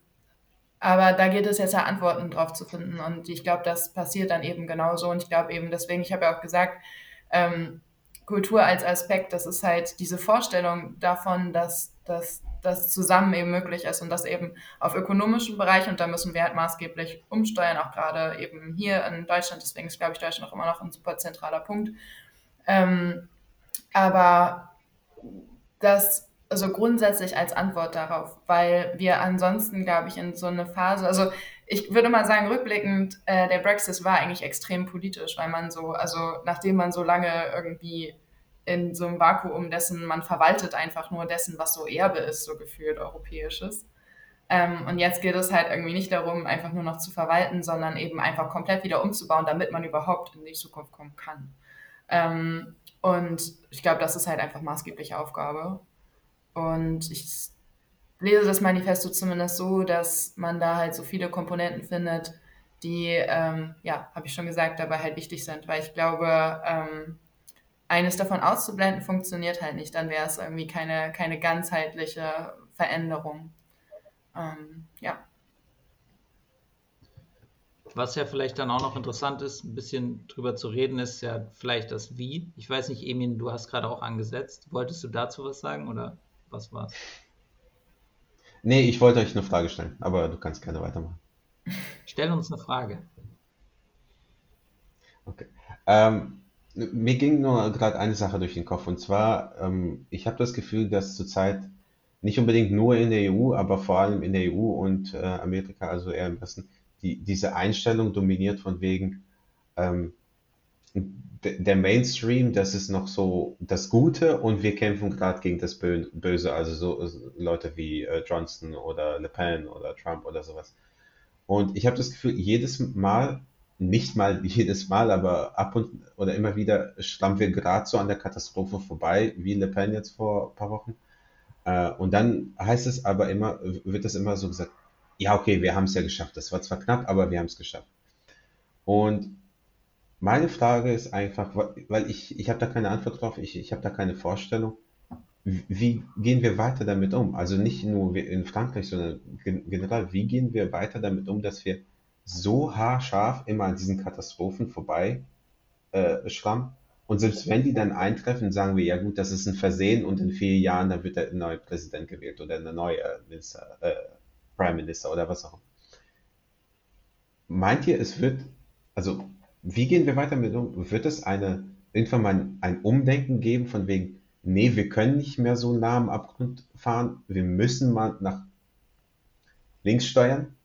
aber da geht es jetzt ja Antworten drauf zu finden und ich glaube, das passiert dann eben genauso und ich glaube eben deswegen, ich habe ja auch gesagt, ähm, Kultur als Aspekt, das ist halt diese Vorstellung davon, dass, dass das zusammen eben möglich ist und das eben auf ökonomischen Bereich und da müssen wir halt maßgeblich umsteuern, auch gerade eben hier in Deutschland. Deswegen ist, glaube ich, Deutschland auch immer noch ein super zentraler Punkt. Ähm, aber das also grundsätzlich als Antwort darauf, weil wir ansonsten, glaube ich, in so eine Phase, also ich würde mal sagen, rückblickend, äh, der Brexit war eigentlich extrem politisch, weil man so, also nachdem man so lange irgendwie in so einem Vakuum dessen, man verwaltet einfach nur dessen, was so Erbe ist, so gefühlt europäisches. Ähm, und jetzt geht es halt irgendwie nicht darum, einfach nur noch zu verwalten, sondern eben einfach komplett wieder umzubauen, damit man überhaupt in die Zukunft kommen kann. Ähm, und ich glaube, das ist halt einfach maßgebliche Aufgabe. Und ich lese das Manifesto zumindest so, dass man da halt so viele Komponenten findet, die, ähm, ja, habe ich schon gesagt, dabei halt wichtig sind, weil ich glaube, ähm, eines davon auszublenden, funktioniert halt nicht. Dann wäre es irgendwie keine, keine ganzheitliche Veränderung. Ähm, ja. Was ja vielleicht dann auch noch interessant ist, ein bisschen drüber zu reden, ist ja vielleicht das Wie. Ich weiß nicht, Emin, du hast gerade auch angesetzt. Wolltest du dazu was sagen oder was war's? Nee, ich wollte euch eine Frage stellen, aber du kannst gerne weitermachen. Stell uns eine Frage. Okay. Ähm, mir ging nur gerade eine Sache durch den Kopf und zwar, ähm, ich habe das Gefühl, dass zurzeit nicht unbedingt nur in der EU, aber vor allem in der EU und äh, Amerika, also eher im Westen, die, diese Einstellung dominiert von wegen ähm, der Mainstream, das ist noch so das Gute und wir kämpfen gerade gegen das Böse, also so Leute wie äh, Johnson oder Le Pen oder Trump oder sowas. Und ich habe das Gefühl, jedes Mal, nicht mal jedes Mal, aber ab und oder immer wieder schrammen wir gerade so an der Katastrophe vorbei, wie Le Pen jetzt vor ein paar Wochen. Äh, und dann heißt es aber immer, wird das immer so gesagt, ja, okay, wir haben es ja geschafft. Das war zwar knapp, aber wir haben es geschafft. Und meine Frage ist einfach, weil ich, ich habe da keine Antwort drauf, ich, ich habe da keine Vorstellung. Wie gehen wir weiter damit um? Also nicht nur in Frankreich, sondern generell, wie gehen wir weiter damit um, dass wir so haarscharf immer an diesen Katastrophen vorbei äh, schrammen. Und selbst wenn die dann eintreffen, sagen wir, ja gut, das ist ein Versehen und in vier Jahren, dann wird der neue Präsident gewählt oder eine neue Minister, äh, Prime Minister oder was auch immer. Meint ihr, es wird, also wie gehen wir weiter mit um? Wird es eine, irgendwann mal ein Umdenken geben von wegen, nee, wir können nicht mehr so nah am Abgrund fahren, wir müssen mal nach links steuern?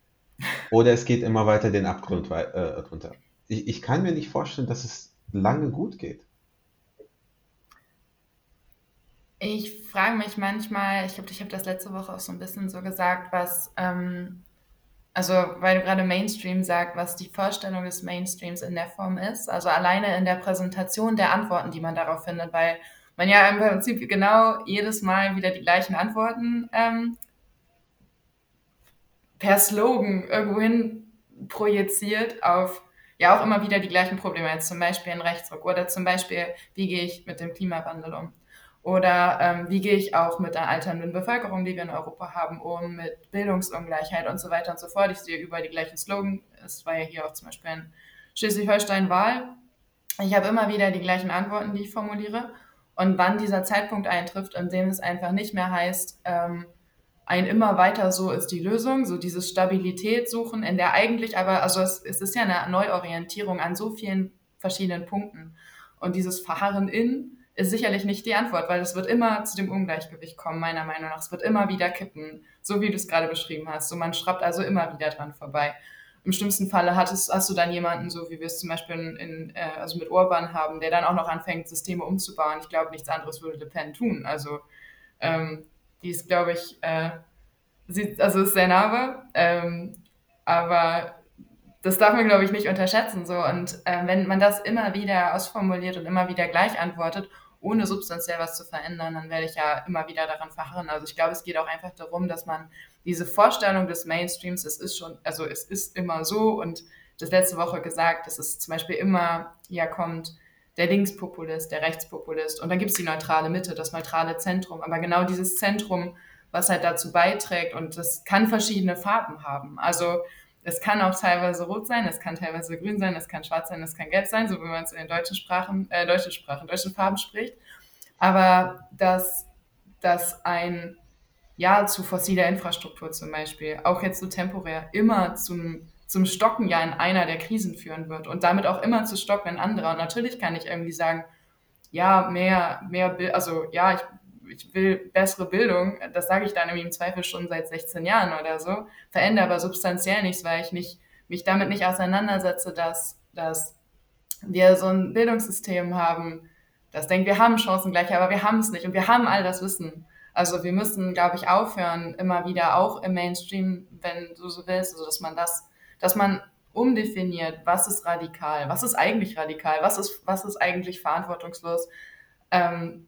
Oder es geht immer weiter den Abgrund äh, runter. Ich, ich kann mir nicht vorstellen, dass es lange gut geht. Ich frage mich manchmal, ich glaube, ich habe das letzte Woche auch so ein bisschen so gesagt, was, ähm, also weil du gerade Mainstream sagst, was die Vorstellung des Mainstreams in der Form ist. Also alleine in der Präsentation der Antworten, die man darauf findet, weil man ja im Prinzip genau jedes Mal wieder die gleichen Antworten ähm, per Slogan irgendwohin projiziert auf ja auch immer wieder die gleichen Probleme, jetzt zum Beispiel ein Rechtsruck oder zum Beispiel, wie gehe ich mit dem Klimawandel um? Oder ähm, wie gehe ich auch mit der alternden Bevölkerung, die wir in Europa haben, um, mit Bildungsungleichheit und so weiter und so fort. Ich sehe überall die gleichen Slogan. Es war ja hier auch zum Beispiel in Schleswig-Holstein Wahl. Ich habe immer wieder die gleichen Antworten, die ich formuliere. Und wann dieser Zeitpunkt eintrifft, in dem es einfach nicht mehr heißt, ähm, ein immer weiter so ist die Lösung, so dieses Stabilität suchen, in der eigentlich aber, also es, es ist ja eine Neuorientierung an so vielen verschiedenen Punkten. Und dieses Verharren in ist sicherlich nicht die Antwort, weil es wird immer zu dem Ungleichgewicht kommen, meiner Meinung nach. Es wird immer wieder kippen, so wie du es gerade beschrieben hast. So man schraubt also immer wieder dran vorbei. Im schlimmsten Falle hattest, hast du dann jemanden, so wie wir es zum Beispiel in, in, äh, also mit Orban haben, der dann auch noch anfängt, Systeme umzubauen. Ich glaube, nichts anderes würde Le Pen tun. Also ähm, die ist, glaube ich, äh, sie, also ist sehr nahe, ähm, aber das darf man, glaube ich, nicht unterschätzen. So. Und äh, wenn man das immer wieder ausformuliert und immer wieder gleich antwortet, ohne substanziell was zu verändern, dann werde ich ja immer wieder daran verharren. Also ich glaube, es geht auch einfach darum, dass man diese Vorstellung des Mainstreams, es ist schon, also es ist immer so und das letzte Woche gesagt, dass es zum Beispiel immer ja kommt, der Linkspopulist, der Rechtspopulist und dann gibt es die neutrale Mitte, das neutrale Zentrum. Aber genau dieses Zentrum, was halt dazu beiträgt und das kann verschiedene Farben haben. Also es kann auch teilweise rot sein, es kann teilweise grün sein, es kann schwarz sein, es kann gelb sein, so wie man es in den deutschen Sprachen, äh, deutschen Sprachen, deutschen Farben spricht. Aber dass, dass ein Ja zu fossiler Infrastruktur zum Beispiel, auch jetzt so temporär, immer zum, zum Stocken ja in einer der Krisen führen wird und damit auch immer zu stocken in anderer. Und natürlich kann ich irgendwie sagen, ja, mehr, mehr, also ja, ich ich will bessere Bildung, das sage ich dann im Zweifel schon seit 16 Jahren oder so, verändere aber substanziell nichts, weil ich nicht, mich damit nicht auseinandersetze, dass, dass wir so ein Bildungssystem haben, das denkt, wir haben Chancengleichheit, aber wir haben es nicht und wir haben all das Wissen. Also wir müssen, glaube ich, aufhören, immer wieder auch im Mainstream, wenn du so willst, also dass man das, dass man umdefiniert, was ist radikal, was ist eigentlich radikal, was ist, was ist eigentlich verantwortungslos. Ähm,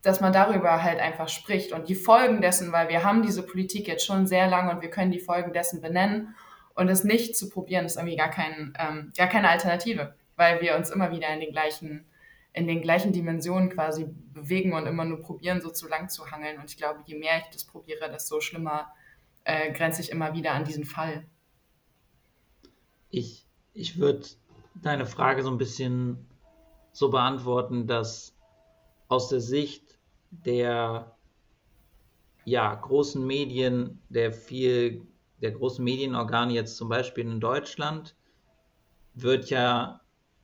dass man darüber halt einfach spricht und die Folgen dessen, weil wir haben diese Politik jetzt schon sehr lange und wir können die Folgen dessen benennen und es nicht zu probieren, ist irgendwie gar, kein, ähm, gar keine Alternative, weil wir uns immer wieder in den gleichen in den gleichen Dimensionen quasi bewegen und immer nur probieren, so zu lang zu hangeln. Und ich glaube, je mehr ich das probiere, desto schlimmer äh, grenze ich immer wieder an diesen Fall. Ich, ich würde deine Frage so ein bisschen so beantworten, dass aus der Sicht der ja, großen Medien, der viel, der großen Medienorgane jetzt zum Beispiel in Deutschland, wird ja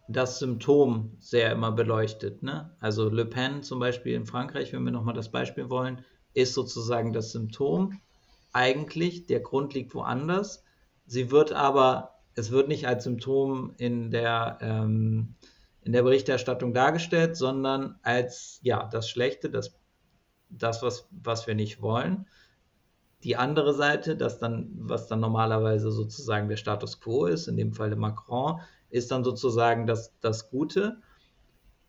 das Symptom sehr immer beleuchtet. Ne? Also Le Pen zum Beispiel in Frankreich, wenn wir nochmal das Beispiel wollen, ist sozusagen das Symptom. Eigentlich, der Grund liegt woanders. Sie wird aber, es wird nicht als Symptom in der ähm, in der Berichterstattung dargestellt, sondern als ja das Schlechte, das, das was, was wir nicht wollen. Die andere Seite, das dann, was dann normalerweise sozusagen der Status quo ist, in dem Falle Macron, ist dann sozusagen das, das Gute.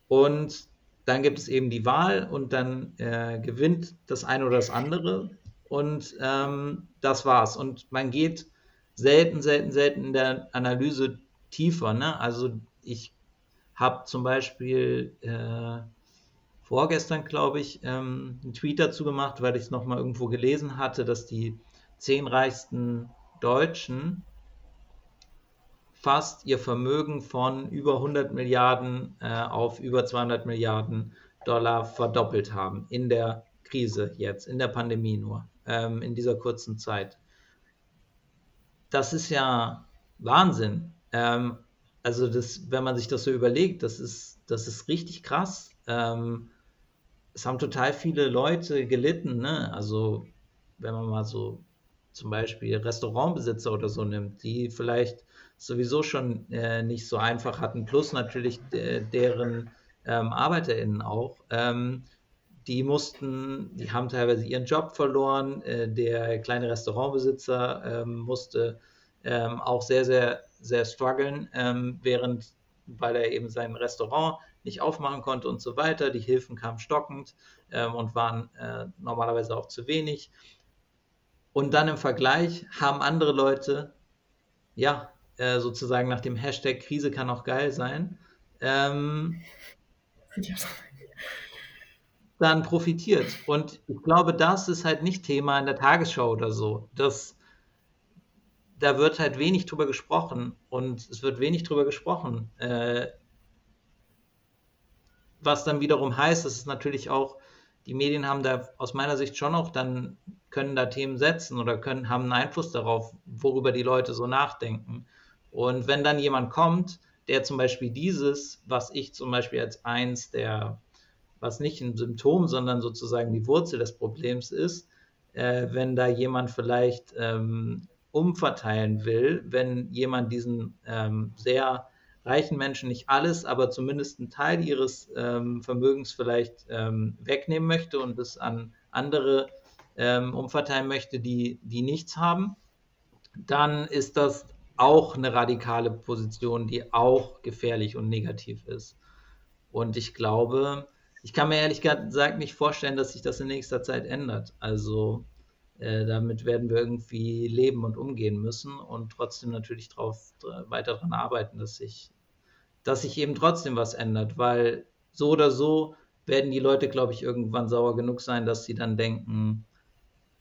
Und dann gibt es eben die Wahl und dann äh, gewinnt das eine oder das andere. Und ähm, das war's. Und man geht selten, selten, selten in der Analyse tiefer. Ne? Also ich habe zum Beispiel äh, vorgestern, glaube ich, ähm, einen Tweet dazu gemacht, weil ich es nochmal irgendwo gelesen hatte, dass die zehn reichsten Deutschen fast ihr Vermögen von über 100 Milliarden äh, auf über 200 Milliarden Dollar verdoppelt haben in der Krise jetzt, in der Pandemie nur, ähm, in dieser kurzen Zeit. Das ist ja Wahnsinn. Ähm, also das, wenn man sich das so überlegt, das ist, das ist richtig krass. Ähm, es haben total viele Leute gelitten, ne? Also wenn man mal so zum Beispiel Restaurantbesitzer oder so nimmt, die vielleicht sowieso schon äh, nicht so einfach hatten, plus natürlich de deren ähm, ArbeiterInnen auch. Ähm, die mussten, die haben teilweise ihren Job verloren. Äh, der kleine Restaurantbesitzer ähm, musste ähm, auch sehr, sehr sehr strugglen, ähm, während, weil er eben sein Restaurant nicht aufmachen konnte und so weiter. Die Hilfen kamen stockend und waren äh, normalerweise auch zu wenig. Und dann im Vergleich haben andere Leute, ja, äh, sozusagen nach dem Hashtag Krise kann auch geil sein, ähm, dann profitiert. Und ich glaube, das ist halt nicht Thema in der Tagesschau oder so. Das da wird halt wenig drüber gesprochen und es wird wenig drüber gesprochen. Äh, was dann wiederum heißt, dass es natürlich auch die Medien haben da aus meiner Sicht schon auch dann, können da Themen setzen oder können, haben einen Einfluss darauf, worüber die Leute so nachdenken. Und wenn dann jemand kommt, der zum Beispiel dieses, was ich zum Beispiel als eins der, was nicht ein Symptom, sondern sozusagen die Wurzel des Problems ist, äh, wenn da jemand vielleicht ähm, umverteilen will, wenn jemand diesen ähm, sehr reichen Menschen nicht alles, aber zumindest einen Teil ihres ähm, Vermögens vielleicht ähm, wegnehmen möchte und es an andere ähm, umverteilen möchte, die, die nichts haben, dann ist das auch eine radikale Position, die auch gefährlich und negativ ist. Und ich glaube, ich kann mir ehrlich gesagt nicht vorstellen, dass sich das in nächster Zeit ändert. Also äh, damit werden wir irgendwie leben und umgehen müssen und trotzdem natürlich drauf, weiter daran arbeiten, dass sich, dass sich eben trotzdem was ändert, weil so oder so werden die Leute, glaube ich, irgendwann sauer genug sein, dass sie dann denken,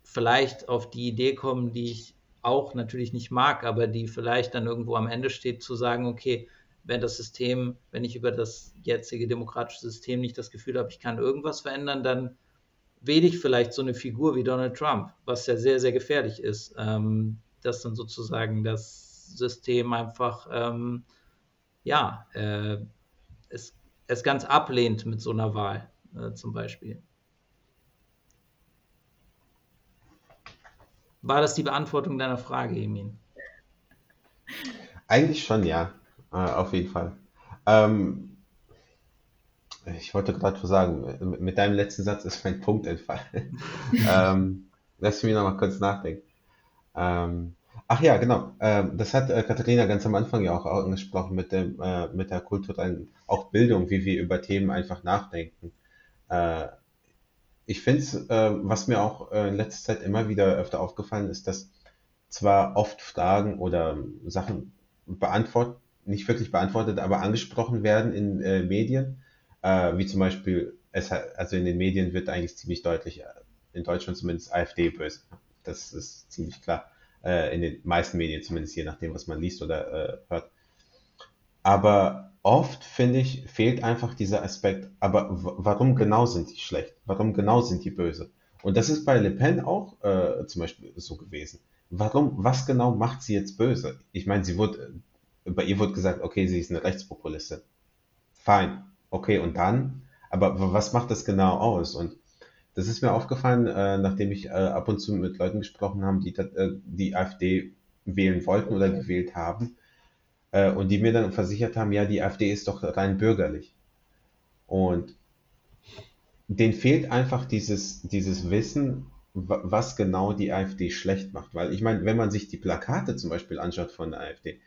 vielleicht auf die Idee kommen, die ich auch natürlich nicht mag, aber die vielleicht dann irgendwo am Ende steht, zu sagen, okay, wenn das System, wenn ich über das jetzige demokratische System nicht das Gefühl habe, ich kann irgendwas verändern, dann wähle ich vielleicht so eine Figur wie Donald Trump, was ja sehr, sehr gefährlich ist, ähm, dass dann sozusagen das System einfach, ähm, ja, äh, es, es ganz ablehnt mit so einer Wahl äh, zum Beispiel. War das die Beantwortung deiner Frage, Emin? Eigentlich schon, ja, auf jeden Fall. Ähm, ich wollte gerade sagen, mit deinem letzten Satz ist mein Punkt entfallen. ähm, lass mich noch mal kurz nachdenken. Ähm, ach ja, genau. Ähm, das hat äh, Katharina ganz am Anfang ja auch angesprochen mit dem, äh, mit der kulturellen, auch Bildung, wie wir über Themen einfach nachdenken. Äh, ich finde es, äh, was mir auch äh, in letzter Zeit immer wieder öfter aufgefallen ist, dass zwar oft Fragen oder Sachen beantwortet, nicht wirklich beantwortet, aber angesprochen werden in äh, Medien, äh, wie zum Beispiel, es also in den Medien wird eigentlich ziemlich deutlich, äh, in Deutschland zumindest AfD böse. Das ist ziemlich klar. Äh, in den meisten Medien zumindest, je nachdem, was man liest oder äh, hört. Aber oft, finde ich, fehlt einfach dieser Aspekt, aber warum genau sind die schlecht? Warum genau sind die böse? Und das ist bei Le Pen auch äh, zum Beispiel so gewesen. Warum, was genau macht sie jetzt böse? Ich meine, sie wurde, bei ihr wurde gesagt, okay, sie ist eine Rechtspopulistin. Fein okay, und dann? Aber was macht das genau aus? Und das ist mir aufgefallen, äh, nachdem ich äh, ab und zu mit Leuten gesprochen habe, die äh, die AfD wählen wollten oder gewählt haben. Äh, und die mir dann versichert haben, ja, die AfD ist doch rein bürgerlich. Und denen fehlt einfach dieses, dieses Wissen, was genau die AfD schlecht macht. Weil ich meine, wenn man sich die Plakate zum Beispiel anschaut von der AfD,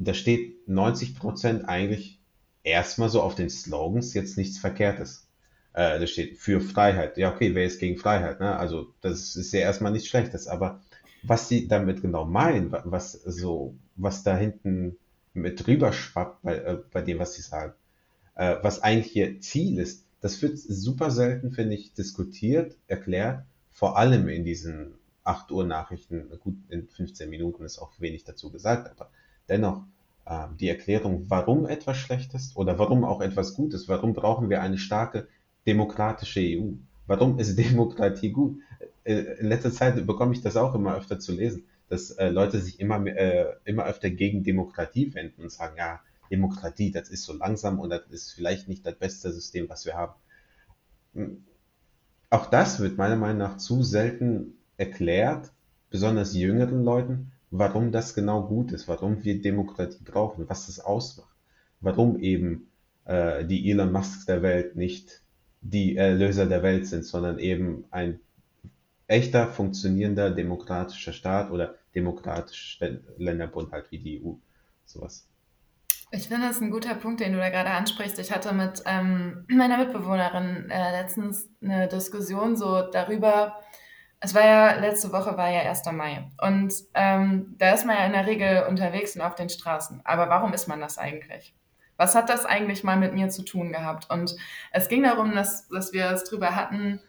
da steht 90 Prozent eigentlich erstmal so auf den Slogans jetzt nichts Verkehrtes. Äh, da steht für Freiheit. Ja, okay, wer ist gegen Freiheit? Ne? Also das ist ja erstmal nichts Schlechtes, aber was sie damit genau meinen, was so, was da hinten mit drüber schwappt bei, äh, bei dem, was sie sagen, äh, was eigentlich ihr Ziel ist, das wird super selten, finde ich, diskutiert, erklärt, vor allem in diesen 8 Uhr Nachrichten, gut, in 15 Minuten ist auch wenig dazu gesagt, aber dennoch, ähm, die Erklärung, warum etwas schlecht ist oder warum auch etwas gut ist. Warum brauchen wir eine starke demokratische EU? Warum ist Demokratie gut? Äh, in letzter Zeit bekomme ich das auch immer öfter zu lesen, dass äh, Leute sich immer, äh, immer öfter gegen Demokratie wenden und sagen, ja, Demokratie, das ist so langsam und das ist vielleicht nicht das beste System, was wir haben. Hm. Auch das wird meiner Meinung nach zu selten erklärt, besonders jüngeren Leuten, warum das genau gut ist, warum wir Demokratie brauchen, was das ausmacht, warum eben äh, die Elon Musks der Welt nicht die Erlöser der Welt sind, sondern eben ein echter, funktionierender demokratischer Staat oder demokratischer Länderbund halt wie die EU. Sowas. Ich finde, das ein guter Punkt, den du da gerade ansprichst. Ich hatte mit ähm, meiner Mitbewohnerin äh, letztens eine Diskussion so darüber, es war ja, letzte Woche war ja 1. Mai. Und ähm, da ist man ja in der Regel unterwegs und auf den Straßen. Aber warum ist man das eigentlich? Was hat das eigentlich mal mit mir zu tun gehabt? Und es ging darum, dass, dass wir es drüber hatten,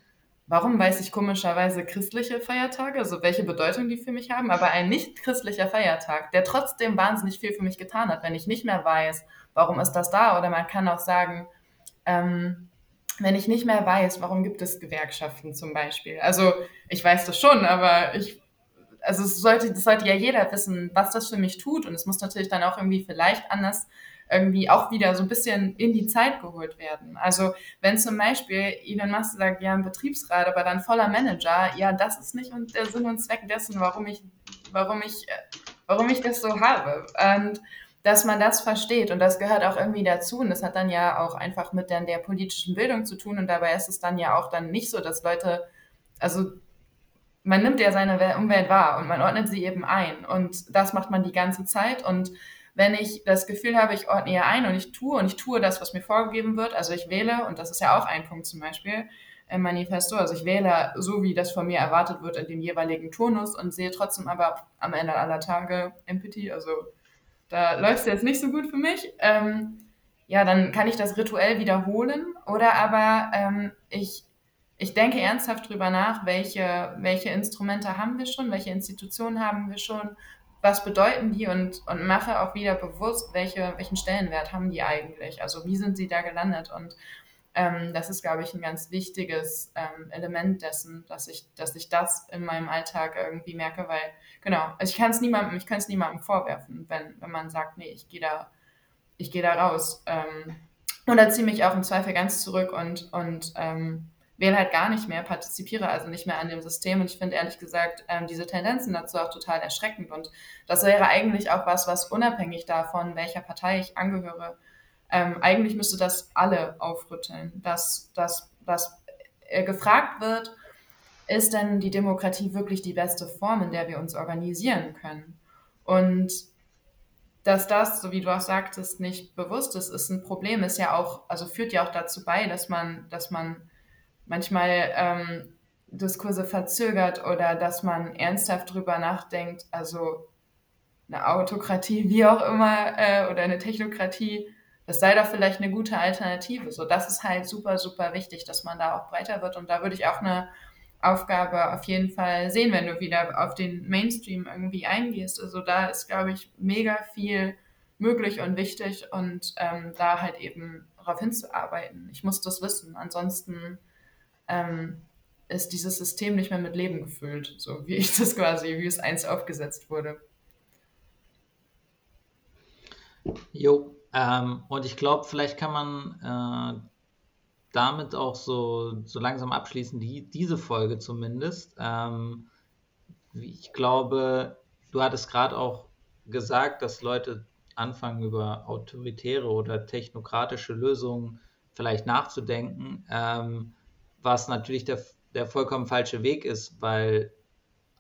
warum weiß ich komischerweise christliche Feiertage, also welche Bedeutung die für mich haben, aber ein nicht christlicher Feiertag, der trotzdem wahnsinnig viel für mich getan hat, wenn ich nicht mehr weiß, warum ist das da? Oder man kann auch sagen, ähm, wenn ich nicht mehr weiß, warum gibt es Gewerkschaften zum Beispiel. Also ich weiß das schon, aber ich, also es sollte, das sollte ja jeder wissen, was das für mich tut. Und es muss natürlich dann auch irgendwie vielleicht anders irgendwie auch wieder so ein bisschen in die Zeit geholt werden. Also wenn zum Beispiel Elon Musk sagt, ja, ein Betriebsrat, aber dann voller Manager, ja, das ist nicht der Sinn und Zweck dessen, warum ich, warum ich, warum ich das so habe. Und dass man das versteht und das gehört auch irgendwie dazu und das hat dann ja auch einfach mit dann der politischen Bildung zu tun und dabei ist es dann ja auch dann nicht so, dass Leute, also man nimmt ja seine Umwelt wahr und man ordnet sie eben ein und das macht man die ganze Zeit und wenn ich das Gefühl habe, ich ordne ihr ein und ich tue und ich tue das, was mir vorgegeben wird, also ich wähle, und das ist ja auch ein Punkt zum Beispiel im Manifesto, also ich wähle so, wie das von mir erwartet wird in dem jeweiligen Turnus und sehe trotzdem aber am Ende aller Tage Empathy, also da läuft es jetzt nicht so gut für mich. Ähm, ja, dann kann ich das rituell wiederholen. Oder aber ähm, ich, ich denke ernsthaft drüber nach, welche, welche Instrumente haben wir schon, welche Institutionen haben wir schon, was bedeuten die und, und mache auch wieder bewusst, welche, welchen Stellenwert haben die eigentlich, also wie sind sie da gelandet? Und ähm, das ist, glaube ich, ein ganz wichtiges ähm, Element dessen, dass ich, dass ich das in meinem Alltag irgendwie merke, weil, genau, also ich kann es niemandem, ich kann es niemandem vorwerfen, wenn, wenn man sagt, nee, ich gehe da, ich gehe da raus. Ähm, oder ziehe mich auch im Zweifel ganz zurück und, und ähm, wähle halt gar nicht mehr, partizipiere also nicht mehr an dem System. Und ich finde ehrlich gesagt ähm, diese Tendenzen dazu auch total erschreckend. Und das wäre eigentlich auch was, was unabhängig davon, welcher Partei ich angehöre, ähm, eigentlich müsste das alle aufrütteln, dass, dass, dass äh, gefragt wird, ist denn die Demokratie wirklich die beste Form, in der wir uns organisieren können? Und dass das, so wie du auch sagtest, nicht bewusst ist, ist ein Problem, ist ja auch, also führt ja auch dazu bei, dass man, dass man manchmal ähm, Diskurse verzögert oder dass man ernsthaft drüber nachdenkt, also eine Autokratie, wie auch immer, äh, oder eine Technokratie das sei doch vielleicht eine gute Alternative. So, das ist halt super, super wichtig, dass man da auch breiter wird. Und da würde ich auch eine Aufgabe auf jeden Fall sehen, wenn du wieder auf den Mainstream irgendwie eingehst. Also da ist, glaube ich, mega viel möglich und wichtig und ähm, da halt eben darauf hinzuarbeiten. Ich muss das wissen. Ansonsten ähm, ist dieses System nicht mehr mit Leben gefüllt, so wie ich das quasi, wie es einst aufgesetzt wurde. Jo, ähm, und ich glaube, vielleicht kann man äh, damit auch so, so langsam abschließen, die, diese Folge zumindest. Ähm, ich glaube, du hattest gerade auch gesagt, dass Leute anfangen, über autoritäre oder technokratische Lösungen vielleicht nachzudenken, ähm, was natürlich der, der vollkommen falsche Weg ist, weil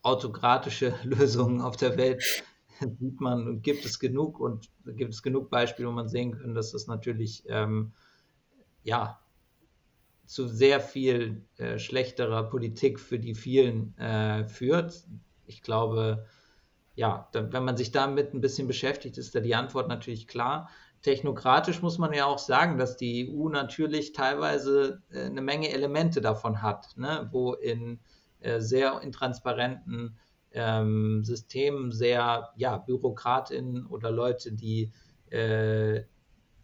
autokratische Lösungen auf der Welt sieht man gibt es genug und gibt es genug Beispiele, wo man sehen kann, dass das natürlich ähm, ja zu sehr viel äh, schlechterer Politik für die vielen äh, führt. Ich glaube, ja, da, wenn man sich damit ein bisschen beschäftigt, ist da die Antwort natürlich klar. Technokratisch muss man ja auch sagen, dass die EU natürlich teilweise äh, eine Menge Elemente davon hat, ne? wo in äh, sehr intransparenten ähm, System sehr ja, Bürokratinnen oder Leute, die äh,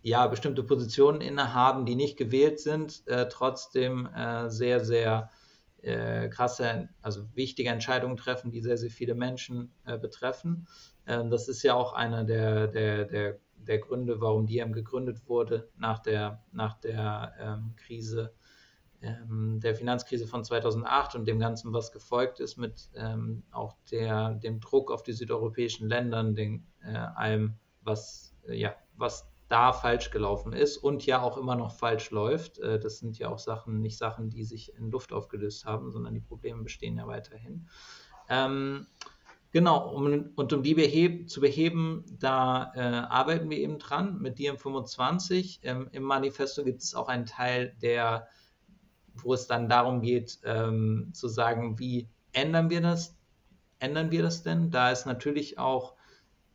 ja bestimmte Positionen innehaben, die nicht gewählt sind, äh, trotzdem äh, sehr, sehr äh, krasse, also wichtige Entscheidungen treffen, die sehr, sehr viele Menschen äh, betreffen. Ähm, das ist ja auch einer der, der, der, der Gründe, warum Diem gegründet wurde nach der, nach der ähm, Krise ähm, der Finanzkrise von 2008 und dem Ganzen, was gefolgt ist, mit ähm, auch der, dem Druck auf die südeuropäischen Länder, den, äh, allem, was, äh, ja, was da falsch gelaufen ist und ja auch immer noch falsch läuft. Äh, das sind ja auch Sachen, nicht Sachen, die sich in Luft aufgelöst haben, sondern die Probleme bestehen ja weiterhin. Ähm, Genau, um, und um die beheb, zu beheben, da äh, arbeiten wir eben dran mit DiEM25. Ähm, Im Manifesto gibt es auch einen Teil, der wo es dann darum geht, ähm, zu sagen, wie ändern wir das? Ändern wir das denn? Da ist natürlich auch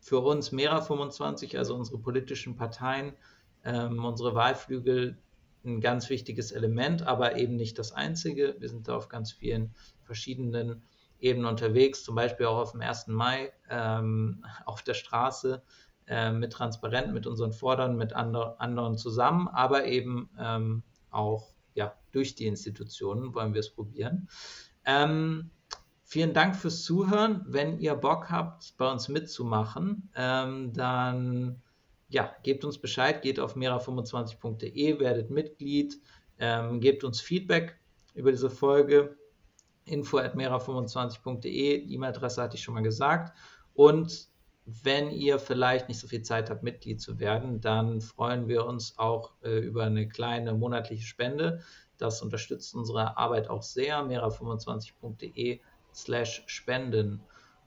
für uns Mera 25, also unsere politischen Parteien, ähm, unsere Wahlflügel ein ganz wichtiges Element, aber eben nicht das einzige. Wir sind da auf ganz vielen verschiedenen Ebenen unterwegs, zum Beispiel auch auf dem 1. Mai ähm, auf der Straße äh, mit Transparent, mit unseren Fordern, mit andre, anderen zusammen, aber eben ähm, auch durch die Institutionen wollen wir es probieren. Ähm, vielen Dank fürs Zuhören. Wenn ihr Bock habt, bei uns mitzumachen, ähm, dann ja, gebt uns Bescheid, geht auf mera25.de, werdet Mitglied, ähm, gebt uns Feedback über diese Folge. Info at mera25.de, E-Mail-Adresse hatte ich schon mal gesagt. Und wenn ihr vielleicht nicht so viel Zeit habt, Mitglied zu werden, dann freuen wir uns auch äh, über eine kleine monatliche Spende. Das unterstützt unsere Arbeit auch sehr. mera25.de slash spenden.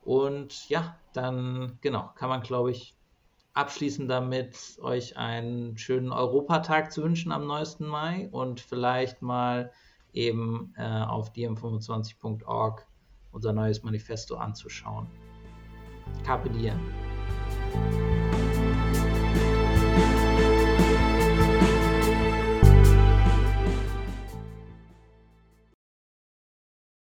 Und ja, dann genau, kann man, glaube ich, abschließen damit, euch einen schönen Europatag zu wünschen am 9. Mai und vielleicht mal eben äh, auf dm25.org unser neues Manifesto anzuschauen. Carpe diem.